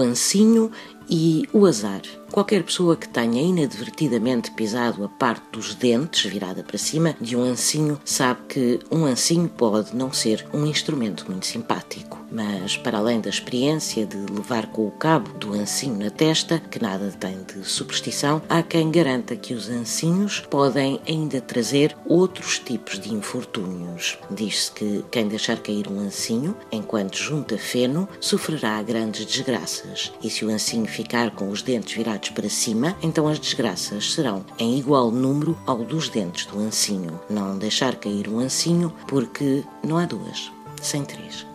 ancinho e o azar. Qualquer pessoa que tenha inadvertidamente pisado a parte dos dentes virada para cima de um ancinho sabe que um ancinho pode não ser um instrumento muito simpático. Mas, para além da experiência de levar com o cabo do ancinho na testa, que nada tem de superstição, há quem garanta que os ancinhos podem ainda trazer outros tipos de infortúnios. Diz-se que quem deixar cair um ancinho, enquanto junta feno, sofrerá grandes desgraças. E se o ancinho ficar com os dentes virados para cima, então as desgraças serão em igual número ao dos dentes do ancinho. Não deixar cair um ancinho, porque não há duas, sem três.